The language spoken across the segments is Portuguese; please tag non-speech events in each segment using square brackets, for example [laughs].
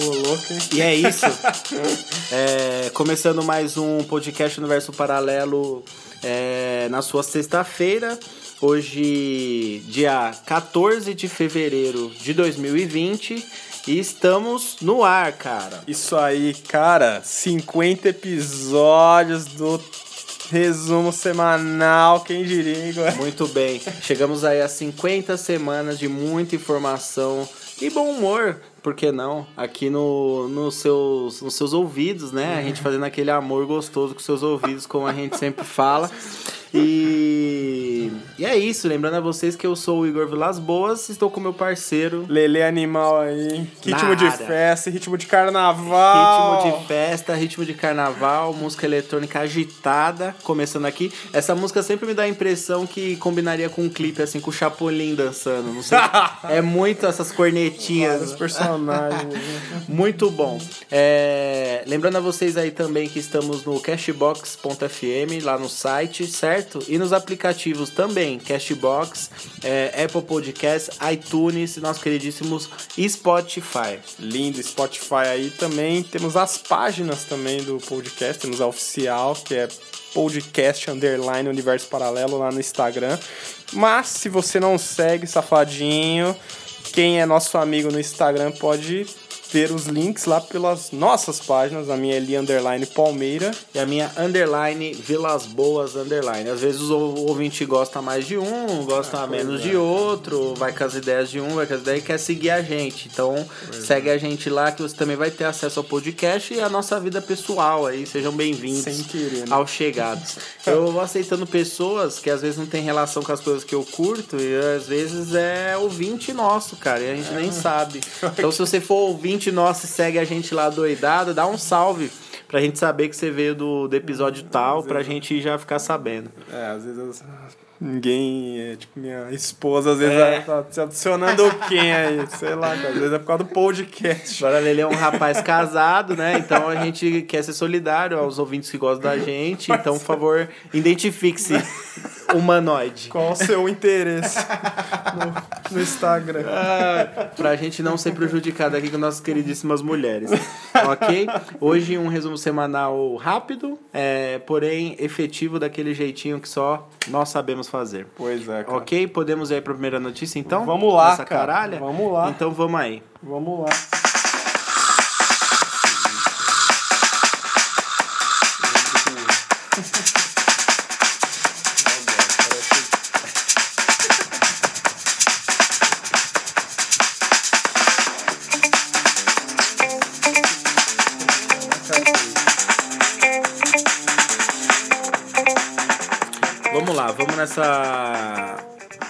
Ô, louco, hein? E é isso. É, começando mais um podcast Universo Paralelo é, na sua sexta-feira. Hoje, dia 14 de fevereiro de 2020. E estamos no ar, cara. Isso aí, cara. 50 episódios do resumo semanal, quem diria, Igor? Muito bem. Chegamos aí a 50 semanas de muita informação e bom humor, por que não? Aqui no, nos, seus, nos seus ouvidos, né? A gente fazendo aquele amor gostoso com seus ouvidos, como a gente sempre fala. E, e é isso, lembrando a vocês que eu sou o Igor Vilas Boas, estou com meu parceiro. Lele animal aí. Ritmo Na de festa, ritmo de carnaval. Ritmo de festa, ritmo de carnaval, música eletrônica agitada, começando aqui. Essa música sempre me dá a impressão que combinaria com um clipe, assim, com o Chapolin dançando, não sei. [laughs] é muito essas cornetinhas. Vários personagens. [laughs] Muito bom. É, Lembrando a vocês aí também que estamos no cashbox.fm, lá no site, certo? E nos aplicativos também, Cashbox, é, Apple Podcasts, iTunes e nossos queridíssimos Spotify. Lindo, Spotify aí também. Temos as páginas também do podcast. Temos a oficial, que é podcast underline universo paralelo lá no Instagram. Mas se você não segue, safadinho, quem é nosso amigo no Instagram pode ver os links lá pelas nossas páginas. A minha é Eli underline Palmeira. E a minha underline Vilas Boas underline. Às vezes o ouvinte gosta mais de um, gosta menos de outro, vai com as ideias de um, vai com as ideias e quer seguir a gente. Então segue a gente lá que você também vai ter acesso ao podcast e a nossa vida pessoal aí. Sejam bem-vindos Sem querer, né? aos chegados. Eu vou aceitando pessoas que às vezes não tem relação com as coisas que eu curto e às vezes é ouvinte nosso, cara, e a gente nem sabe. [laughs] Então se você for ouvinte nosso e segue a gente lá doidado, dá um salve pra gente saber que você veio do, do episódio tal, pra gente já ficar sabendo. É, às vezes ninguém, é, tipo, minha esposa, às vezes É. tá se adicionando quem aí, sei lá, às vezes é por causa do podcast. Agora ele é um rapaz casado, né? Então a gente quer ser solidário aos ouvintes que gostam da gente. Então, por favor, identifique-se humanoide. Qual o seu interesse no, no Instagram? Ah, pra gente não ser prejudicado aqui com nossas queridíssimas mulheres. Ok? Hoje um resumo semanal rápido, é, porém efetivo daquele jeitinho que só nós sabemos fazer. Pois é, cara. Ok? Podemos ir pra primeira notícia então? Vamos lá, Essa cara. caralha? Vamos lá. Então vamos aí. Vamos lá. Vamos lá, vamos nessa.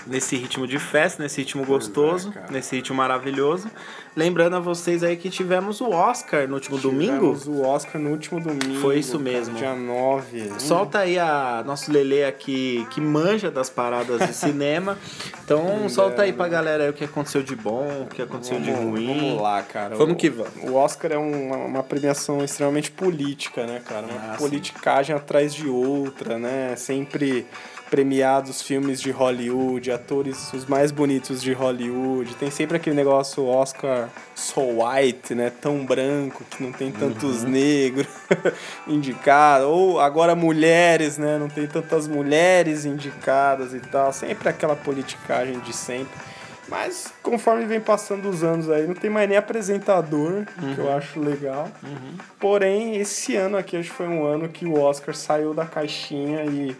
Nesse ritmo de festa, nesse ritmo gostoso, cara. nesse ritmo maravilhoso. Lembrando a vocês aí que tivemos o Oscar no último domingo. Tivemos o Oscar no último domingo. Foi isso mesmo. Dia 9. Solta aí a nosso Lele aqui que manja das paradas de cinema. [laughs] Então solta aí pra galera aí o que aconteceu de bom, o que aconteceu de Vamos- ruim. Vamos lá, cara. Vamos O- que vamos. O Oscar é uma, uma premiação extremamente política, né, cara? Uma Ah, sim. politicagem atrás de outra, né? Sempre premiados filmes de Hollywood, atores os mais bonitos de Hollywood. Tem sempre aquele negócio Oscar so white, né? Tão branco que não tem tantos Uhum. negros [laughs] indicados. Ou agora mulheres, né? Não tem tantas mulheres indicadas e tal. Sempre aquela politicagem de sempre. Mas conforme vem passando os anos aí, não tem mais nem apresentador, que eu acho legal. Porém, esse ano aqui acho que foi um ano que o Oscar saiu da caixinha e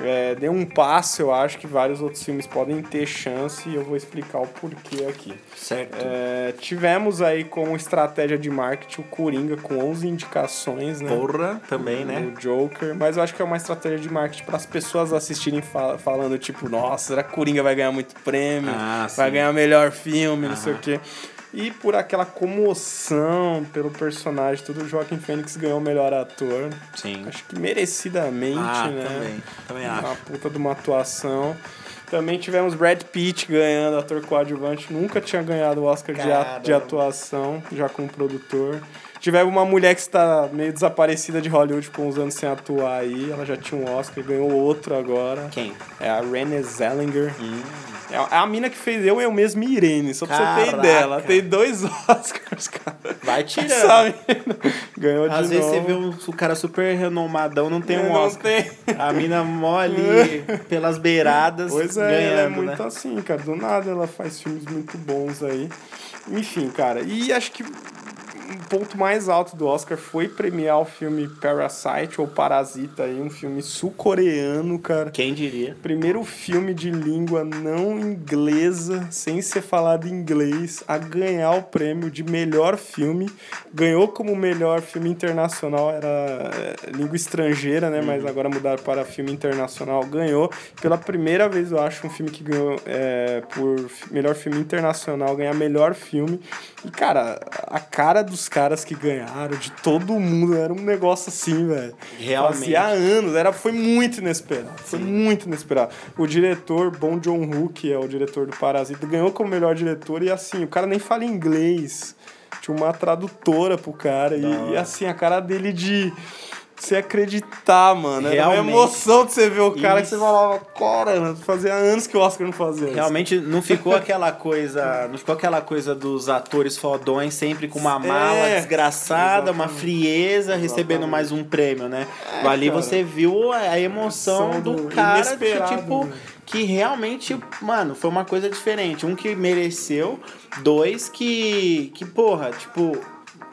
é, deu um passo, eu acho que vários outros filmes podem ter chance e eu vou explicar o porquê aqui. Certo. É, tivemos aí como estratégia de marketing o Coringa com 11 indicações, né? Porra, também, né? O Joker, mas eu acho que é uma estratégia de marketing para as pessoas assistirem fal- falando tipo, nossa, será que Coringa vai ganhar muito prêmio? Ah, vai sim. ganhar melhor filme, não sei o quê. E por aquela comoção pelo personagem, tudo, o Joaquim Fênix ganhou o melhor ator. Sim. Acho que merecidamente, Ah, né? também. Também Uma acho. puta de uma atuação. Também tivemos Brad Pitt ganhando ator coadjuvante. Nunca tinha ganhado o Oscar Caramba. de atuação, já como produtor. Tivemos uma mulher que está meio desaparecida de Hollywood, ficou uns anos sem atuar aí. Ela já tinha um Oscar, ganhou outro agora. Quem? É a Renée Zellweger. É a- é a mina que fez Eu, Eu Mesmo e Irene, só pra você ter Caraca. ideia. Ela tem dois [laughs] Oscars, cara. Vai tirando. Ganhou de Às vezes novo. você vê um, o cara super renomadão, não tem um Não Oscar. tem. A mina mole pelas beiradas, Pois é, ganhando, ela é muito né? assim, cara. Do nada ela faz filmes muito bons aí. Enfim, cara. E acho que um ponto mais alto do Oscar foi premiar o filme Parasite ou Parasita aí, um filme sul-coreano, cara. Quem diria? Primeiro filme de língua não inglesa, sem ser falado em inglês, a ganhar o prêmio de melhor filme. Ganhou como melhor filme internacional, era é, língua estrangeira, né? Mas agora mudaram para filme internacional. Ganhou. Pela primeira vez, eu acho, um filme que ganhou é, por melhor filme internacional, ganhar melhor filme. E, cara, a cara dos caras que ganharam, de todo mundo, era um negócio assim, velho. Realmente. Fazia anos, era, foi muito inesperado. Foi muito inesperado. O diretor, Bong Joon-ho, que é o diretor do Parasita, ganhou como melhor diretor e assim, o cara nem fala inglês. Tinha uma tradutora pro cara e, e, assim, a cara dele de você acreditar, mano. Era uma Realmente. emoção de você ver o cara que Isso. você falava, cara, fazia anos que o Oscar não fazia isso. Realmente não ficou aquela coisa. Não ficou aquela coisa dos atores fodões sempre com uma mala É, desgraçada, uma exatamente. frieza, recebendo mais um prêmio, né? Ali cara. você viu a emoção do, do cara de, tipo. né? Que realmente, mano, foi uma coisa diferente. Um que mereceu, dois que. Que, porra, tipo.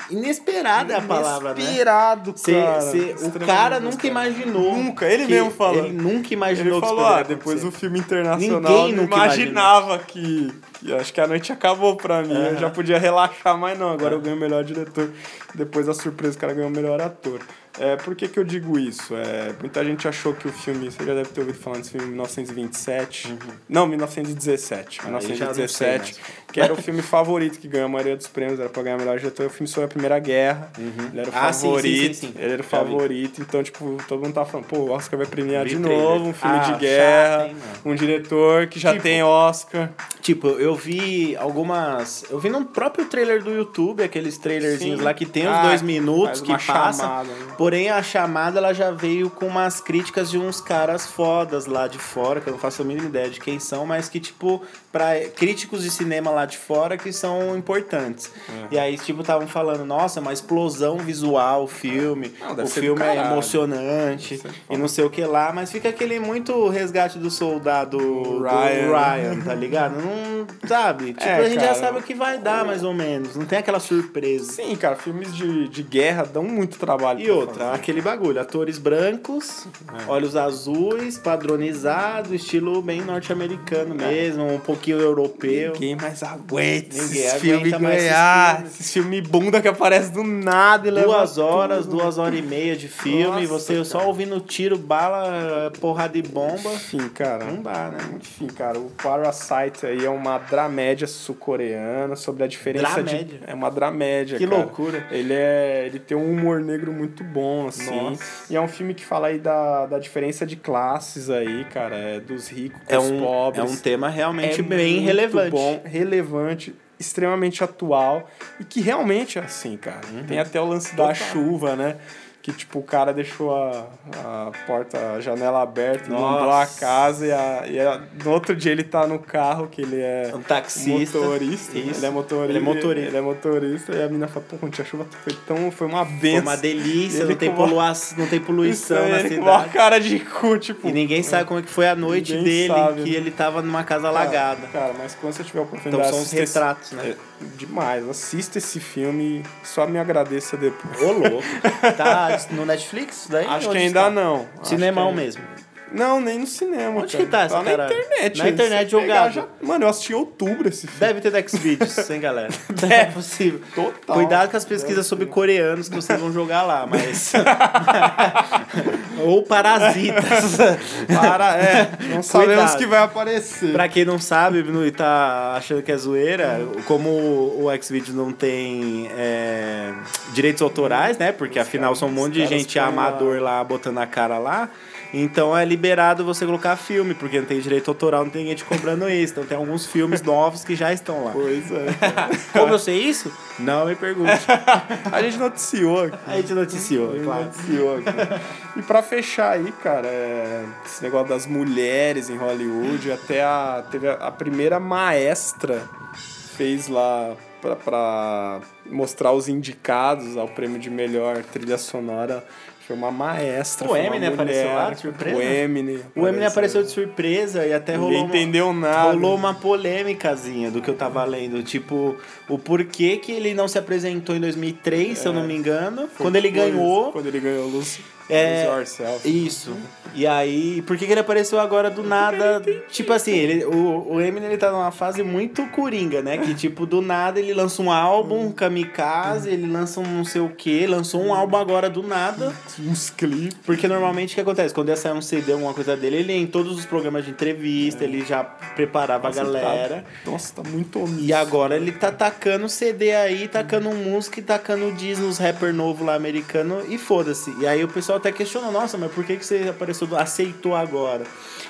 Inesperada é a palavra, né? Inesperado, Cê- cara. cê- o Extremamente cara nunca imaginou. Nunca, ele que- mesmo falou. Ele nunca imaginou Ele que falou, isso ah, depois do filme internacional, Ninguém nunca imaginava que, que acho que a noite acabou pra mim. Eu já podia relaxar, mas não, agora eu ganho o melhor diretor. Depois da surpresa, o cara ganhou o melhor ator. É, por que, que eu digo isso? É, muita gente achou que o filme, você já deve ter ouvido falar desse filme 1927. Não, 1917. Uhum. Aí não sei 1917. Que era o filme favorito que ganhou a maioria dos prêmios, era pra ganhar o melhor diretor. O filme sobre a Primeira Guerra. Ele era o Ah, sim, sim, favorito. sim, sim. Ele era o favorito. Então, tipo, todo mundo tava falando, pô, o Oscar vai premiar de novo um filme Ah, de chato, guerra. hein, mano? um diretor que já Tipo, tem Oscar. Tipo, eu vi algumas. Eu vi no próprio trailer do YouTube, aqueles trailerzinhos lá que tem Ah, dois minutos que chamada, né? Porém, a chamada ela já veio com umas críticas de uns caras fodas lá de fora, que eu não faço a mínima ideia de quem são, mas que, tipo, pra críticos de cinema lá de fora que são importantes. E aí, tipo, estavam falando, nossa, uma explosão visual o filme, Não, o filme é emocionante e não sei o que lá, mas fica aquele muito resgate do soldado do Ryan. Ryan, tá ligado? Não sabe? Tipo, É, a gente já cara. sabe o que vai dar, mais ou menos. Não tem aquela surpresa. Sim, cara, filmes de, de guerra dão muito trabalho. E outra, fazer. aquele bagulho, atores brancos, É. olhos azuis, padronizado, estilo bem norte-americano mesmo, um pouquinho europeu. Ninguém mais aguenta Ninguém esses filmes esses ganhar. filmes. Esses filmes bunda que aparece do nada e leva Duas horas, tudo. duas horas e meia de filme, Nossa, você só cara. ouvindo tiro, bala, porrada de bomba. Enfim, cara. Não dá, né? Enfim, cara, o Parasite aí é uma dramédia sul-coreana sobre a diferença Dramédia? de. É uma dramédia. Que cara. loucura. Ele é. Ele tem um humor negro muito bom, assim. Nossa. E é um filme que fala aí da, da diferença de classes aí, cara. É dos ricos com É os um, pobres. é um tema realmente É bem relevante. bom, relevante, extremamente atual e que realmente é assim, cara. Tem até o lance da Uhum. Total. chuva, né? Que, tipo, o cara deixou a, a porta, a janela aberta, inundou a casa e, a, e a- no outro dia ele tá no carro, que ele é Um taxista. motorista. Isso. Ele é motorista. Ele é motorista. Ele é motorista. E a menina fala, pô, tinha chuva, foi tão. Foi uma Foi benção. uma delícia, Ele não tem, uma- polua... não tem poluição aí, na ele com uma cidade. cara de cu, tipo. E ninguém sabe como é que foi a noite dele, sabe, que né? ele tava numa casa Cara, alagada. Cara, mas quando você tiver a Então oportunidade são os assista esse- retratos, né? É, demais. Assista esse filme só me agradeça depois. Ô, louco. [laughs] Tá no Netflix daí? Acho Onde que ainda está? não. Cinemão que- mesmo. Não, nem no cinema. Onde cara. que tá essa Tá na internet. Na internet jogado. já- Mano, eu assisti em outubro esse filme. Deve ter no Xvideos, hein, galera? [laughs] É possível. Total. Cuidado com as pesquisas sobre coreanos que vocês vão jogar lá, mas. [laughs] Ou parasitas. [laughs] Para, é. Não sabemos que vai aparecer. pra quem não sabe e tá achando que é zoeira, como o Xvideos não tem é, direitos autorais, né? Porque afinal são um monte de gente amador lá botando a cara lá. Então é liberado você colocar filme, porque não tem direito autoral, não tem ninguém te cobrando [laughs] isso. Então tem alguns filmes novos que já estão lá. Pois é. [laughs] Como eu sei isso? Não me pergunte. A gente noticiou aqui. A gente noticiou, A gente claro. noticiou aqui. E pra fechar aí, cara, é, esse negócio das mulheres em Hollywood, até a, teve a, a primeira maestra fez lá pra, pra mostrar os indicados ao prêmio de melhor trilha sonora. Foi uma maestra. O uma Eminem apareceu lá de surpresa? O Eminem. O Eminem apareceu de surpresa e até Ninguém rolou uma, entendeu nada. rolou uma polêmicazinha do que eu tava lendo. Tipo, o porquê que ele não se apresentou em 2003, se eu não me engano. Quando ele ganhou. Quando ele ganhou Lose, É, Yourself. Isso. E aí, por que, que ele apareceu agora do nada? Tipo assim, ele, o, o Eminem ele tá numa fase muito coringa, né? Que tipo, do nada ele lança um álbum, kamikaze, ele lança um não sei o que, lançou um álbum agora do nada. [laughs] Uns clipes. Porque normalmente o que acontece? Quando ia sair um CD, alguma coisa dele, ele ia em todos os programas de entrevista, ele já preparava a galera. Nossa, tá muito omisso. E agora ele tá tacando CD aí, tacando música e tacando diz nos rapper novo lá americano e foda-se. E aí o pessoal até questionou, nossa, mas por que, que você apareceu, do- aceitou agora?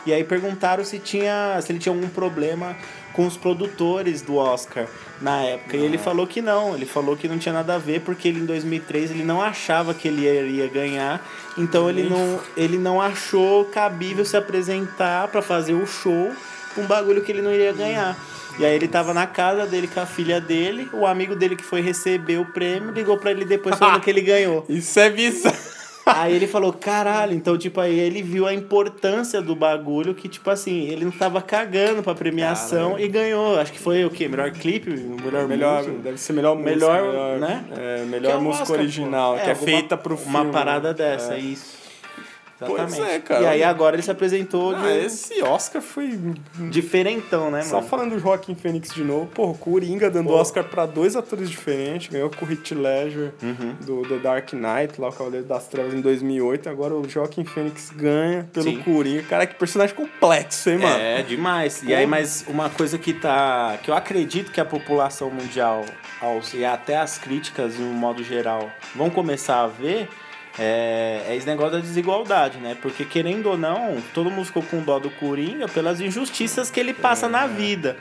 E aí perguntaram se tinha, se ele tinha algum problema com os produtores do Oscar na época. E ele falou que não, ele falou que não tinha nada a ver porque ele em 2003 ele não achava que ele iria ganhar, então ele não, ele não achou cabível se apresentar pra fazer o show com um bagulho que ele não iria ganhar. E aí ele tava na casa dele com a filha dele, o amigo dele que foi receber o prêmio ligou pra ele depois falando que ele [laughs] ganhou. Isso é bizarro. Aí ele falou, caralho, então, tipo, aí ele viu a importância do bagulho que, tipo assim, ele não tava cagando pra premiação e ganhou. Acho que foi o quê? Melhor clipe? Melhor, Melhor, música? deve ser melhor música. Melhor, né? É, melhor é música Oscar, original, que é alguma- feita pro filme. Uma parada né? dessa, É. isso. Pois Exatamente. é, cara. E aí agora ele se apresentou Ah, de esse Oscar foi. diferentão, né, Só mano? falando do Joaquim Fênix de novo, porra, o Coringa dando Pô. Oscar pra dois atores diferentes, ganhou com o Heath Ledger Uhum. do The Dark Knight, lá o Cavaleiro das Trevas em 2008, agora o Joaquim Fênix ganha pelo Sim. Coringa. Cara, que personagem complexo, hein, mano? É, demais. E aí, mas uma coisa que tá. que eu acredito que a população mundial, e até as críticas, de um modo geral, vão começar a ver. É, é esse negócio da desigualdade, né? Porque querendo ou não, todo mundo ficou com dó do Coringa pelas injustiças que ele passa É. na vida.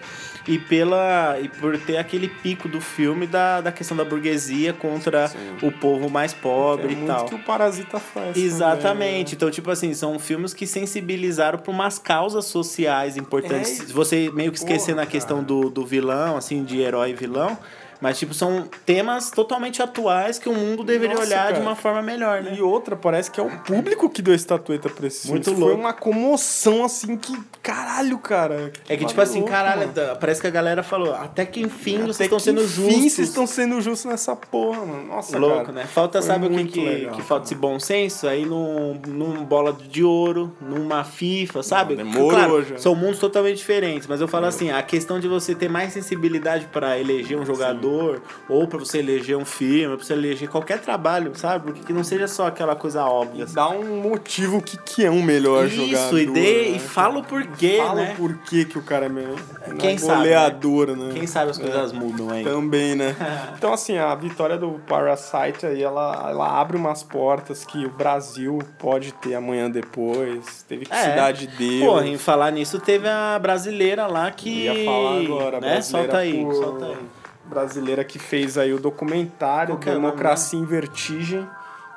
E pela e por ter aquele pico do filme da, da questão da burguesia contra o povo mais pobre é e muito tal. que o Parasita faz. também, Exatamente. né? Então, tipo assim, são filmes que sensibilizaram para umas causas sociais importantes. É, Você meio que esquecendo porra, a questão do, do vilão, assim, de herói e vilão. Mas, tipo, são temas totalmente atuais que o mundo deveria Nossa, olhar de cara. uma forma melhor, né? E outra, parece que é o público que deu a estatueta pra esse Muito filme. Foi louco. uma comoção, assim, que... Caralho, cara. É que, tipo bagulho assim, louco, caralho, mano. parece que a galera falou, até que enfim vocês Até estão que sendo enfim justos. vocês estão sendo justos nessa porra, mano. Nossa, Louco, cara. né? Falta, Foi sabe o que, que, legal, que falta esse bom senso? Aí num, num bola de ouro, numa FIFA, sabe? demorou claro, já. são mundos totalmente diferentes, mas eu falo assim, a questão de você ter mais sensibilidade pra eleger um jogador, ou pra você eleger um filme, ou pra você eleger qualquer trabalho, sabe? Porque que não seja só aquela coisa óbvia. Dá um motivo que, que é um melhor Isso, jogador. e, dê, né? e fala o porquê, Fala né? o porquê que o cara é melhor. Quem é sabe, Goleador, né? Quem sabe as coisas mudam aí. Também, né? [laughs] Então, assim, a vitória do Parasite aí, ela, ela abre umas portas que o Brasil pode ter amanhã depois. Teve que É. Cidade de Deus. Porra, em falar nisso, teve a brasileira lá que. Eu ia falar agora, né? brasileira Solta aí, por- solta aí. Brasileira que fez aí o documentário Qual que é Democracia em Vertigem.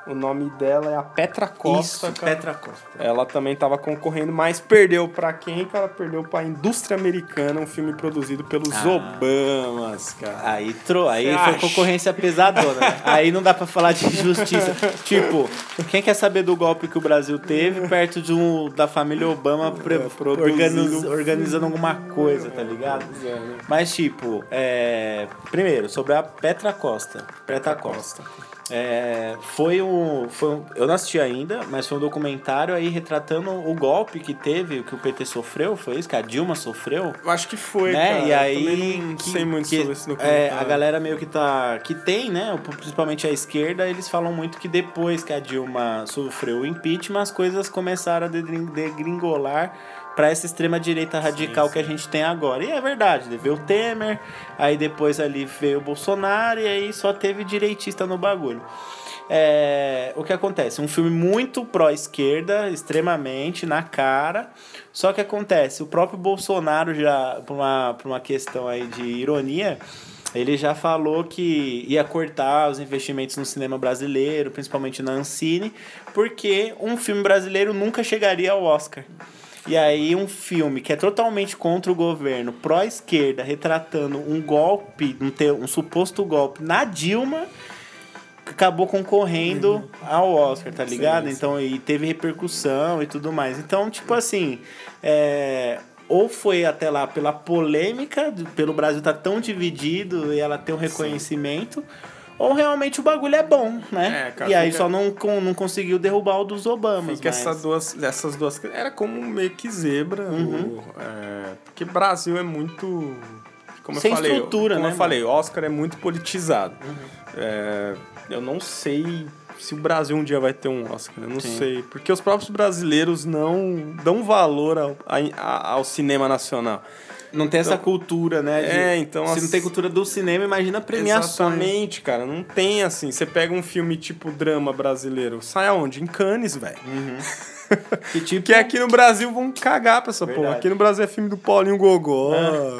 O nome dela é a Petra Costa, Isso, cara. Petra Costa. Ela também tava concorrendo, mas perdeu pra quem, cara? Perdeu pra Indústria Americana, um filme produzido pelos Ah. Obamas, cara. Aí, tro... aí Você foi acha? concorrência pesadona, né? [laughs] Aí não dá pra falar de justiça. tipo, quem quer saber do golpe que o Brasil teve perto de um da família Obama. É, organiz- organizando alguma coisa, tá ligado? É, né? Mas, tipo, é... primeiro, sobre a Petra Costa. Petra Costa. É, foi um, foi um. Eu não assisti ainda, mas foi um documentário aí retratando o golpe que teve, que o PT sofreu, foi isso? Que a Dilma sofreu? Eu acho que foi, né? cara. e aí não que- sei muito que, sobre esse é, documentário. a galera meio que tá que tem, né, principalmente a esquerda, eles falam muito que depois que a Dilma sofreu o impeachment, as coisas começaram a degrin- degringolar para essa extrema direita radical que a gente tem agora. E é verdade, veio o Temer, aí depois ali veio o Bolsonaro e aí só teve direitista no bagulho. É, o que acontece? Um filme muito pró-esquerda, extremamente na cara. Só que acontece, o próprio Bolsonaro já, por uma, por uma questão aí de ironia, ele já falou que ia cortar os investimentos no cinema brasileiro, principalmente na Ancine, porque um filme brasileiro nunca chegaria ao Oscar. E aí um filme que é totalmente contra o governo, pró-esquerda, retratando um golpe, um, um suposto golpe na Dilma, acabou concorrendo ao Oscar, tá ligado? Sim, sim. Então, e teve repercussão e tudo mais. Então, tipo assim, é, ou foi até lá pela polêmica, pelo Brasil tá tão dividido e ela ter um reconhecimento, ou realmente o bagulho é bom, né? É, cara, e aí fica- só não, con- não conseguiu derrubar o dos Obamas. Fica mas- essa duas, essas duas. Era como meio que zebra. Uhum. o- é, porque Brasil é muito. Como Sem eu falei, estrutura, como né, eu falei, Oscar é muito politizado. É, eu não sei se o Brasil um dia vai ter um Oscar. Eu não Sim. sei. Porque os próprios brasileiros não dão valor ao, ao cinema nacional. Não tem essa cultura, né? de- É, então, Se as- não tem cultura do cinema, imagina premiações. Exatamente, cara. Não tem assim. Você pega um filme tipo drama brasileiro, sai aonde? Em Cannes, velho. [laughs] Que tipo. Que aqui no Brasil vão cagar pra essa porra. Verdade. Aqui no Brasil é filme do Paulinho Gogó,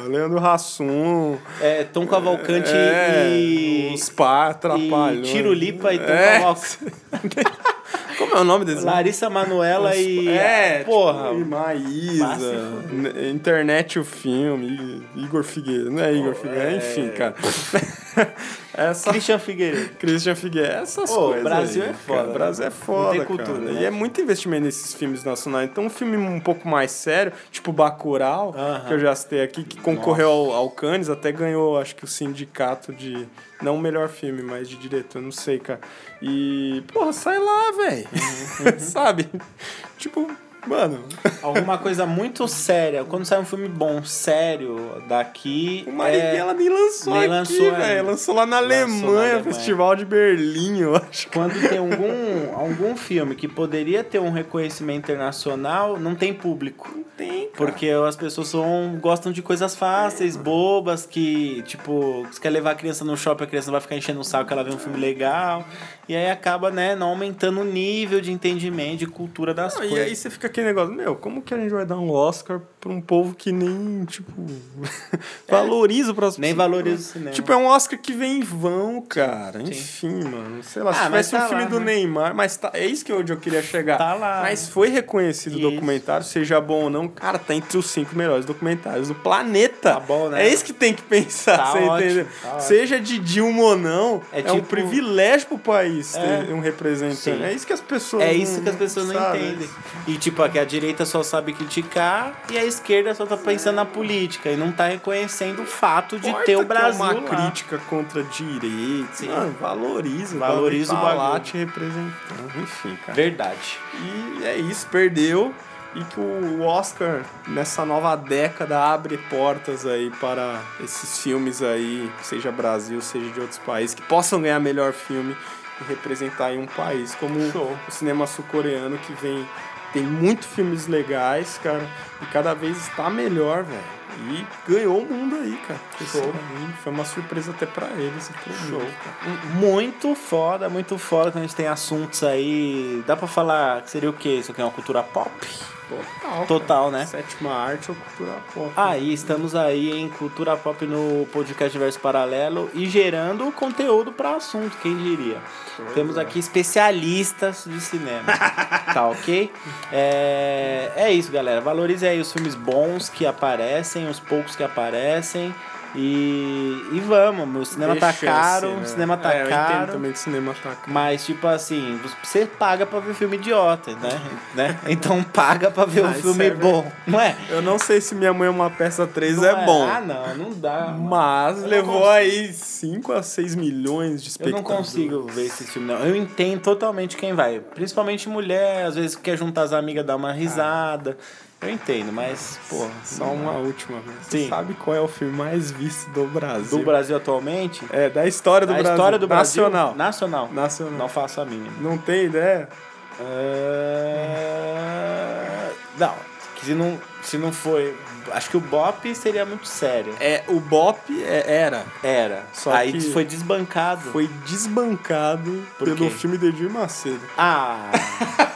Leandro Hassum. É, Tom Cavalcante é, e. Os pá, atrapalham. E Tiro Lipa e Tom É. Cavalcante. [laughs] Como é o nome desse? Larissa Manuela e. É, Porra. tipo, e Maísa, Internet o filme, Igor Figueiredo, não é Igor Figueiredo, enfim, cara. [laughs] Essa Christian Figueiredo. Christian Figueiredo, essas Ô, coisas. Brasil aí, é foda, cara. né? Brasil é Não foda. tem cultura, cara. né? E é muito investimento nesses filmes nacionais. Então, um filme um pouco mais sério, tipo Bacurau, Aham. que eu já citei aqui, que concorreu ao, ao Cannes, até ganhou, acho que o sindicato de. Não o melhor filme, mas de diretor, não sei, cara. E, porra, sai lá, velho. Uhum, [laughs] Sabe? Tipo, mano. Alguma coisa muito séria. Quando sai um filme bom, sério, daqui. O Marighella nem lançou nem aqui, lançou velho. Lançou lá na Lançou na Alemanha, Alemanha. Festival de Berlim, eu acho. Quando tem algum, algum filme que poderia ter um reconhecimento internacional, não tem público. Tem, cara. Porque as pessoas são, gostam de coisas fáceis, bobas, que, tipo, você quer levar a criança no shopping, a criança vai ficar enchendo o saco que ela vê um filme legal. E aí acaba, né, não aumentando o nível de entendimento, de cultura das Não, coisas. e aí você fica aquele negócio, meu, como que a gente vai dar um Oscar pra um povo que nem, tipo, [laughs] valoriza o próximo Nem valoriza o cinema. Tipo, é um Oscar que vem em vão, cara. Enfim, mano. Sei lá, se Ah, mas tivesse um tá filme lá, do né? Neymar, mas tá, é isso que onde eu queria chegar. Tá lá. Mas foi reconhecido o documentário, seja bom ou não, cara, tá entre os cinco melhores documentários do planeta. Tá bom, né? É isso que tem que pensar, Tá você ótimo, entendeu? tá. Seja de Dilma ou não, é, É um tipo- privilégio pro país É. ter um representante. Sim. É isso que as pessoas É não- isso que as pessoas não sabem. entendem. E tipo, aqui a direita só sabe criticar e a esquerda só tá pensando na política e não tá reconhecendo o fato de Importa ter o que é Brasil uma lá. crítica contra direita. Sim. Mano, valoriza. Valoriza o bagulho. te representando. Enfim, cara. Verdade. E é isso, perdeu. E que o Oscar, nessa nova década, abre portas aí para esses filmes aí, seja Brasil, seja de outros países, que possam ganhar melhor filme e representar aí um país. Como Show. o cinema sul-coreano, que vem. Tem muitos filmes legais, cara, e cada vez está melhor, velho. E ganhou o mundo aí, cara. Show. Foi uma surpresa até pra eles Show. cara. Muito foda, muito foda quando a gente tem assuntos aí. Dá pra falar que seria o quê? Isso aqui é uma cultura pop? Total. Total, cara. né? Sétima arte ou cultura pop. Aí, estamos aí em Cultura Pop no podcast Verso Paralelo e gerando conteúdo para assunto, quem diria. Temos aqui especialistas de cinema, [laughs] tá ok? É, é isso, galera. Valorize aí os filmes bons que aparecem, os poucos que aparecem. E, e vamos, o cinema tá chance, caro, né? o cinema tá é, Eu caro. entendo também que o cinema tá caro. Mas, tipo assim, você paga pra ver filme idiota, né? né? Então paga pra ver um Ah, filme é bom, não é? Eu não sei se Minha Mãe é uma peça 3 Não é, bom. Ah, não, não dá. Mas Eu levou aí 5 a 6 milhões de Eu espectadores. não consigo ver esse filme, não. Eu entendo totalmente quem vai. Principalmente mulher, às vezes quer juntar as amigas, dar uma risada. Eu entendo, mas, pô, Só uma última vez. Sim. Você sabe qual é o filme mais visto do Brasil? do Brasil atualmente, É, da história do a Brasil. história do Brasil. Nacional. Nacional. Nacional. Não faço a mínima. Não tem ideia? É... Não, se não, se não foi. Acho que o Bop seria muito sério. É, o Bop é- era. Era. Só Aí que foi desbancado. Foi desbancado pelo filme de Edir Macedo. Ah, [laughs]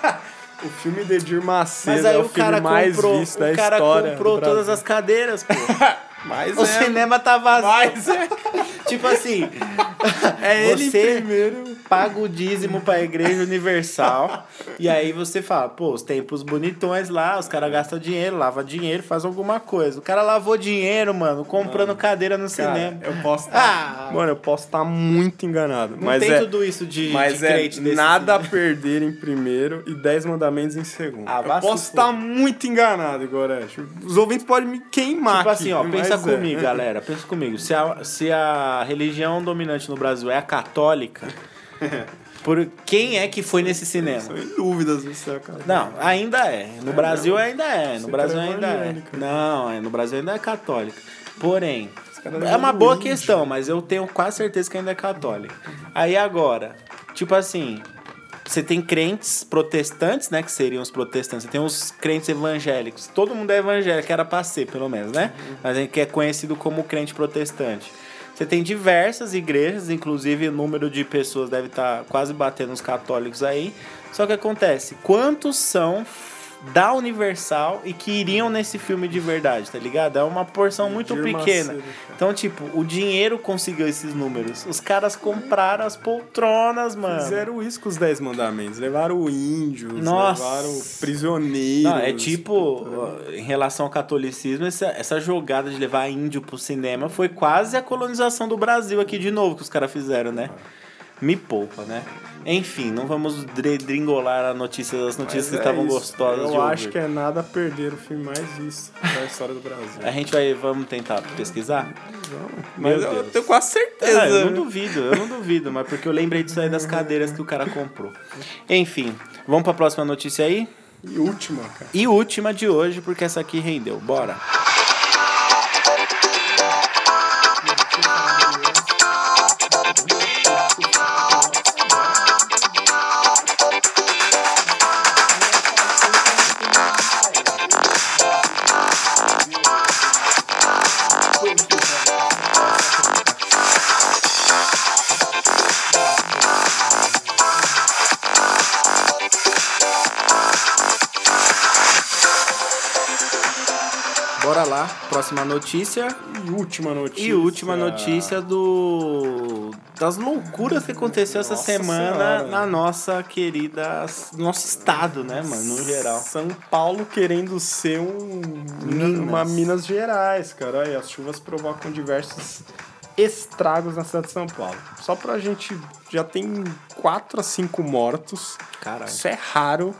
filme de Edir Macedo mas aí é o, o filme cara mais comprou, visto o da cara história. comprou do Brasil. todas as cadeiras, pô. [laughs] Mas o é, cinema tá vazio. Mas é, [laughs] Tipo assim, [laughs] é ele Você- primeiro. Paga o dízimo pra Igreja Universal e aí você fala, pô, os tempos bonitões lá, os caras gastam dinheiro, lava dinheiro, faz alguma coisa. O cara lavou dinheiro, mano, comprando cadeira no Cara, cinema. eu posso Ah! Mano, eu posso estar muito enganado. Não mas tem é, tudo isso de, mas de é nada a cinema. perder em primeiro e 10 mandamentos em segundo. Ah, eu posso estar muito enganado, Gorete. Os ouvintes podem me queimar Tipo aqui, assim, ó, pensa é. comigo, [laughs] galera, pensa comigo. Se a, se a religião dominante no Brasil é a católica, por quem é que foi nesse cinema? São em dúvidas você acaba. Não, ainda é. No Brasil ainda é. No Você Brasil cara é ainda é. Não, é, no Brasil ainda é católica. Porém, é uma boa índio. questão, mas eu tenho quase certeza que ainda é católica. Aí agora, tipo assim, você tem crentes protestantes, né? Que seriam os protestantes. Você tem os crentes evangélicos. Todo mundo é evangélico, era pra ser, pelo menos, né? Mas a gente que é conhecido como crente protestante. Você tem diversas igrejas, inclusive o número de pessoas deve estar quase batendo os católicos aí. Só que acontece, quantos são da Universal e que iriam nesse filme de verdade, tá ligado? É uma porção muito pequena. Então, tipo, o dinheiro conseguiu esses números. Os caras compraram as poltronas, mano. Fizeram isso com os 10 mandamentos. Levaram índios, Nossa. levaram prisioneiros. Não, é tipo, em relação ao catolicismo, essa, essa jogada de levar índio pro cinema foi quase a colonização do Brasil aqui de novo que os caras fizeram, né? Me poupa, né? Enfim, não vamos dringolar a notícia das notícias que Mas é estavam isso. gostosas de Eu ouvir. acho que é nada a perder o filme mais visto da história do Brasil. A gente vai, vamos tentar pesquisar? Mas Meu eu Deus. tenho quase certeza. Ah, eu não duvido, eu não duvido, mas porque eu lembrei disso aí das cadeiras que o cara comprou. Enfim, vamos pra próxima notícia aí? E última, cara. E última de hoje, porque essa aqui rendeu. Bora! Próxima notícia. E última notícia. E última notícia do das loucuras que aconteceu essa Nossa semana Senhora. na nossa querida nosso estado, né, mano, no geral. São Paulo querendo ser um, Minas. uma Minas Gerais, cara. Olha, as chuvas provocam diversos estragos na cidade de São Paulo. Só pra gente. Já tem 4 a 5 mortos. Caralho. Isso é raro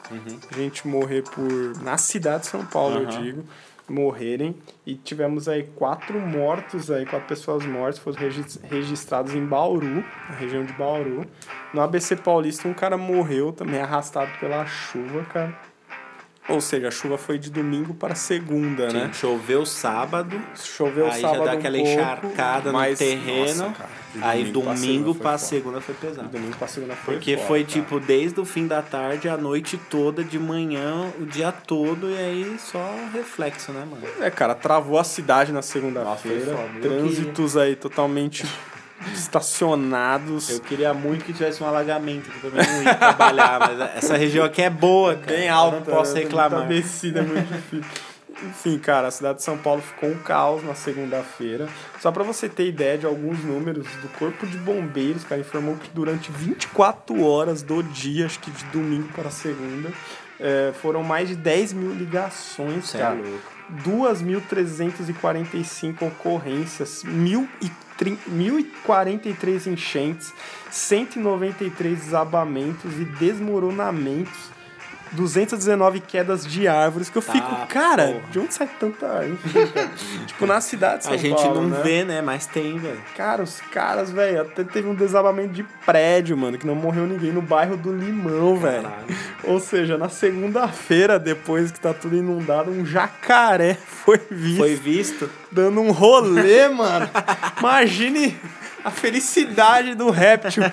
a gente morrer por. Na cidade de São Paulo, eu Aham. digo. Morrerem. E tivemos aí quatro mortos aí, quatro pessoas mortas, foram regi- registrados em Bauru, na região de Bauru. No ABC Paulista, um cara morreu também arrastado pela chuva, cara. Ou seja, a chuva foi de domingo para segunda, né? Sim, choveu sábado, Choveu aí sábado já dá um aquela pouco, encharcada no mas, terreno. nossa, cara, aí domingo segunda pra foi segunda foi pesado. De domingo pra segunda foi Porque foda, foi cara. tipo desde o fim da tarde, a noite toda, de manhã, o dia todo, e aí só reflexo, né, mano? É, cara, travou a cidade na segunda-feira. Trânsitos aí totalmente estacionados. Eu queria muito que tivesse um alagamento, que também não ia trabalhar, mas essa região aqui é boa, cara. bem alta. Eu não posso reclamar. Descida, é muito difícil. Enfim, cara, a cidade de São Paulo ficou um caos na segunda-feira. Só pra você ter ideia de alguns números, do Corpo de Bombeiros, cara, informou que durante 24 horas do dia, acho que de domingo para segunda, eh, foram mais de 10 mil ligações, Cê é cara. louco. 2.345 ocorrências, 1.030 1.043 enchentes, 193 desabamentos e desmoronamentos, 219 quedas de árvores, que eu fico, Tá, cara, porra. de onde sai tanta árvore? [laughs] Tipo, na cidade de São A gente Paulo, não né? vê, né? Mas tem, velho. Cara, os caras, velho, até teve um desabamento de prédio, mano, que não morreu ninguém no bairro do Limão, velho. Ou seja, na segunda-feira, depois que tá tudo inundado, um jacaré [laughs] foi visto Foi visto? dando um rolê, mano. [laughs] Imagine a felicidade do réptil.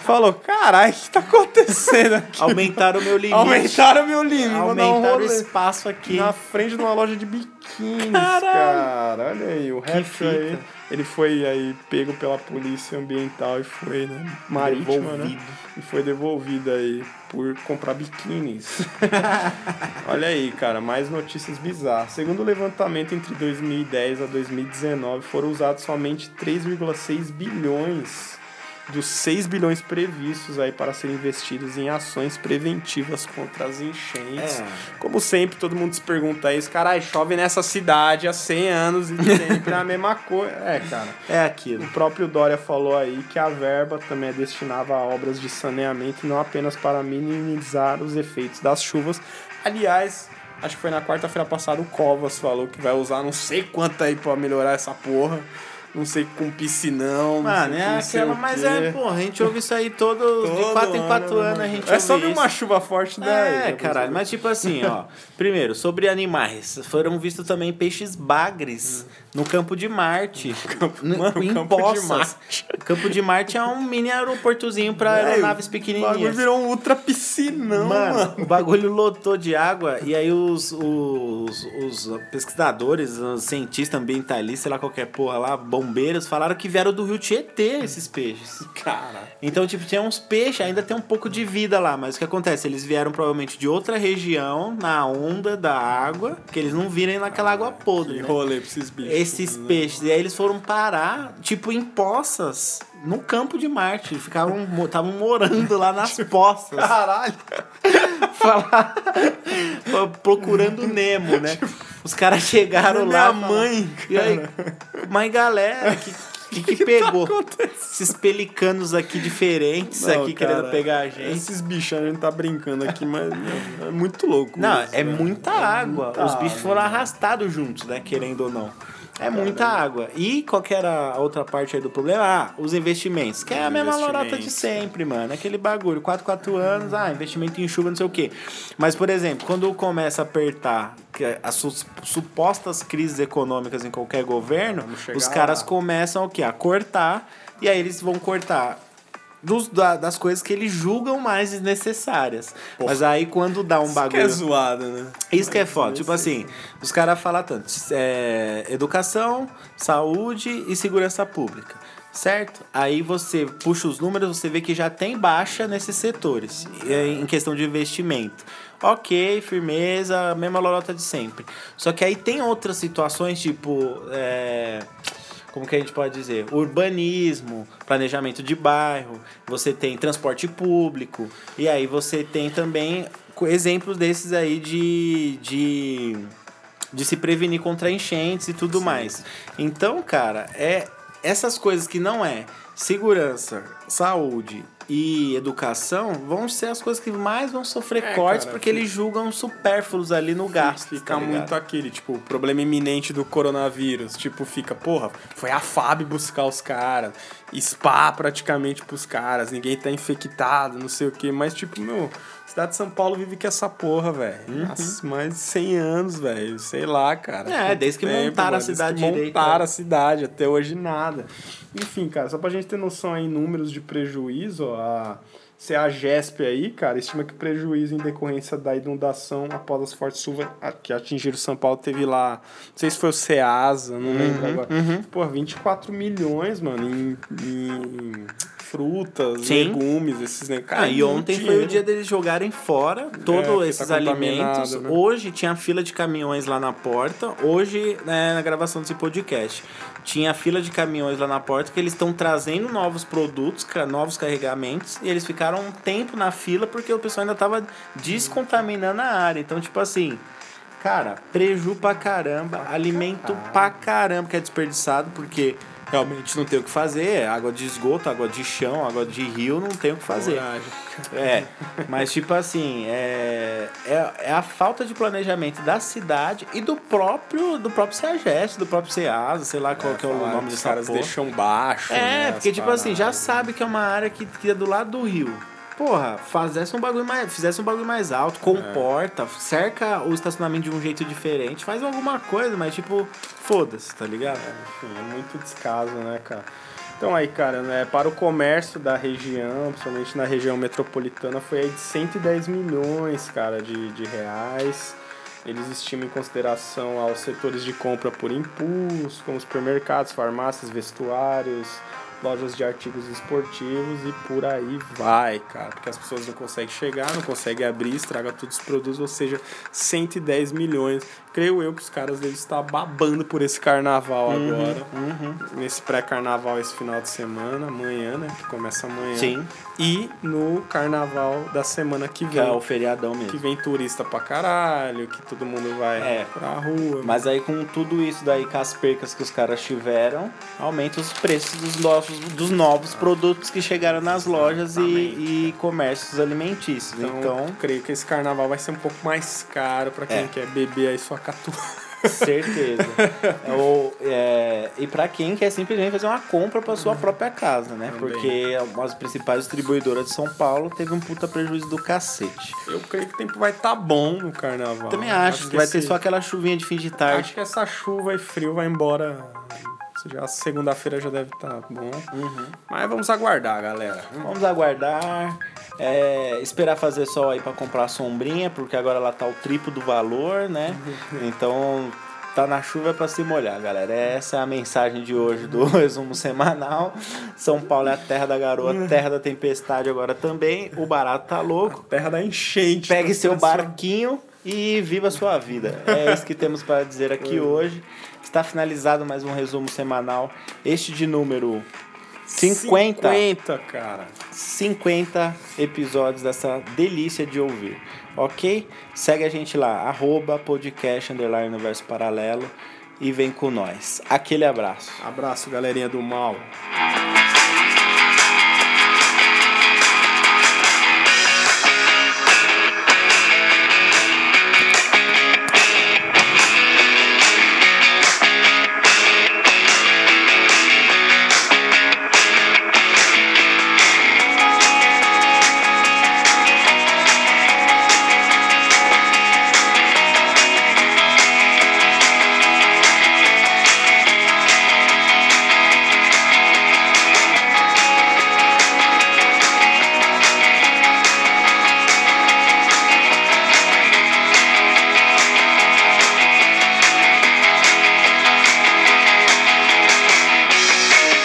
Falou, caralho, o que tá acontecendo aqui? Aumentaram o meu limite. Aumentaram meu limite, dar um Aumentaram o espaço aqui. Na frente de uma loja de biquínis, Caralho. cara. Olha aí, o réptil aí. Ele foi aí pego pela polícia ambiental e foi, né? Marítima, né? Devolvido. E foi devolvido aí por comprar biquínis. [laughs] Olha aí, cara, mais notícias bizarras. Segundo o levantamento entre 2010 a 2019, foram usados somente 3,6 bilhões dos 6 bilhões previstos aí para serem investidos em ações preventivas contra as enchentes. É. Como sempre, todo mundo se pergunta isso, caralho, chove nessa cidade há 100 anos e sempre é a mesma coisa. É, cara. É aquilo. O próprio Dória falou aí que a verba também é destinada a obras de saneamento não apenas para minimizar os efeitos das chuvas. Aliás, acho que foi na quarta-feira passada o Covas falou que vai usar não sei quanto aí pra melhorar essa porra. Não sei com piscinão, Mano, não sei, é não sei aquela, mas é, porra, a gente ouve isso aí todos de Todo 4 em 4 ano, anos, a gente É só isso. uma chuva forte daí. É, caralho, mas tipo assim, ó. Primeiro, sobre animais. Foram vistos também peixes bagres no campo de Marte. no, [laughs] mano, em campo de. Marte. Campo de Marte é um mini aeroportozinho pra Velho, aeronaves O bagulho pequenininhas. virou um ultra piscinão, Mano, mano. o bagulho lotou de água e aí os, os, os pesquisadores, os cientistas ambientalistas, sei lá, qualquer porra lá, bombeiros, falaram que vieram do rio Tietê esses peixes. Cara. Então, tipo, tinha uns peixes, ainda tem um pouco de vida lá, mas o que acontece? Eles vieram provavelmente de outra região, na onda da água, que eles não virem naquela água podre. Que né? rolê pra esses bichos. Esses peixes. E aí eles foram parar, tipo, em poças, no campo de Marte. Ficavam, estavam morando lá nas [laughs] poças. Caralho. [laughs] falar procurando Nemo, né? Os caras chegaram Minha lá. mãe, E aí, mas galera, que que, que [laughs] pegou? acontecendo? Esses pelicanos aqui diferentes Não, aqui cara, querendo pegar a gente. Esses bichos, a gente tá brincando aqui, mas é muito louco. Não, isso, é né? muita água. muita Os bichos água. foram arrastados juntos, né? Querendo ou não. É muita água. E qual que era a outra parte aí do problema? Ah, os investimentos. Que é a mesma lorota de sempre, mano. Aquele bagulho. 4, 4 anos, ah, investimento em chuva, não sei o quê. Mas, por exemplo, quando começa a apertar que as su- supostas crises econômicas em qualquer governo, os caras lá. começam o quê? A cortar. E aí eles vão cortar dos, da- das coisas que eles julgam mais desnecessárias. Mas aí quando dá um Isso que bagulho. é zoado, né? Isso que é foda. Tipo assim, os caras falam tanto: é, educação, saúde e segurança pública. Certo? Aí você puxa os números, você vê que já tem baixa nesses setores, em questão de investimento. Ok, firmeza, mesma lorota de sempre. Só que aí tem outras situações, tipo. é, como que a gente pode dizer? Urbanismo, planejamento de bairro, você tem transporte público, e aí você tem também exemplos desses aí de, de, de se prevenir contra enchentes e tudo mais. Então, cara, é essas coisas que não é segurança, saúde e educação vão ser as coisas que mais vão sofrer É, cortes cara, porque eles julgam supérfluos ali no gasto. Fica tá muito aquele, tipo, o problema iminente do coronavírus. Tipo, fica, porra, foi a FAB buscar os caras, spa praticamente pros caras, ninguém tá infectado, não sei o quê. Mas, tipo, meu, cidade de São Paulo vive com essa porra, velho. Nossa, Mais de 100 anos, velho. Sei lá, cara. Uhum. É, desde que montaram a mano, desde cidade que direito, Montaram né? a cidade, até hoje nada. Enfim, cara, só pra gente ter noção aí, números de prejuízo, ó, a CEAGESP aí, cara, estima que o prejuízo em decorrência da inundação após as fortes chuvas que atingiram São Paulo teve lá, não sei se foi o CEASA, não lembro Uhum, agora. Pô, 24 milhões, mano, em, em frutas, Sim. legumes, esses negócios. Cara, Ah, e ontem foi o dia deles jogarem fora É, todos porque esses tá alimentos. né? Hoje tinha fila de caminhões lá na porta. Hoje, né, na gravação desse podcast, tinha fila de caminhões lá na porta que eles estão trazendo novos produtos, novos carregamentos, e eles ficaram um tempo na fila porque o pessoal ainda tava descontaminando a área. Então, tipo assim. Cara, preju pra caramba, alimento pra caramba que é desperdiçado, porque realmente não tem o que fazer. É água de esgoto, água de chão, água de rio, não tem o que fazer. Coragem. É, mas tipo assim, é, é, é a falta de planejamento da cidade e do próprio do próprio CEAGES, do próprio CEASA, sei lá qual que é o nome que os dessa caras porra. deixam baixo. É, né, porque tipo assim, já paradas. sabe que é uma área que, que é do lado do rio. Porra, fizesse um bagulho mais, fizesse um bagulho mais alto, comporta, cerca o estacionamento de um jeito diferente, faz alguma coisa, mas tipo, foda-se, tá ligado? Enfim, é muito descaso, né, cara? Então aí, cara, né, para o comércio da região, principalmente na região metropolitana, foi aí de 110 milhões, cara, de, de reais. Eles estimam em consideração aos setores de compra por impulso, como supermercados, farmácias, vestuários, lojas de artigos esportivos e por aí vai, cara. Porque as pessoas não conseguem chegar, não conseguem abrir, estraga todos os produtos, ou seja, 110 milhões. Creio eu que os caras devem estar babando por esse carnaval Uhum, agora. Nesse pré-carnaval esse final de semana, amanhã, né? Que começa amanhã. Sim, E no carnaval da semana que que vem. é o feriadão Que mesmo. vem turista pra caralho, que todo mundo vai É. pra rua. Mas aí com tudo isso daí, com as percas que os caras tiveram, aumenta os preços dos novos, dos novos produtos que chegaram nas lojas e, e comércios alimentícios. Então, Então, creio que esse carnaval vai ser um pouco mais caro pra quem É. quer beber aí sua [laughs] certeza. É, o- é, e pra quem quer simplesmente fazer uma compra pra sua própria casa, né? Também. Porque das principais distribuidoras de São Paulo teve um puta prejuízo do cachete. Eu creio que o tempo vai estar bom no carnaval. Também acho que vai ter só aquela chuvinha de fim de Acho tarde. que essa chuva e frio vai embora. Já segunda-feira já deve estar bom. Uhum. Mas vamos aguardar, galera. Vamos aguardar. É, esperar fazer sol aí pra comprar a sombrinha, porque agora ela tá o triplo do valor, né? [laughs] Então tá na chuva é pra se molhar, galera. Essa é a mensagem de hoje do [laughs] resumo semanal. São Paulo é a terra da garoa, [laughs] terra da tempestade agora também. O barato tá louco. Terra da enchente. Pegue seu Tá barquinho e viva a sua vida. É isso que temos para dizer aqui hoje. Está finalizado mais um resumo semanal. Este de número 50. 50, cara. 50 episódios dessa delícia de ouvir, ok? Segue a gente lá, arroba podcast underline universo paralelo e vem com nós. Aquele abraço. Abraço, galerinha do mal.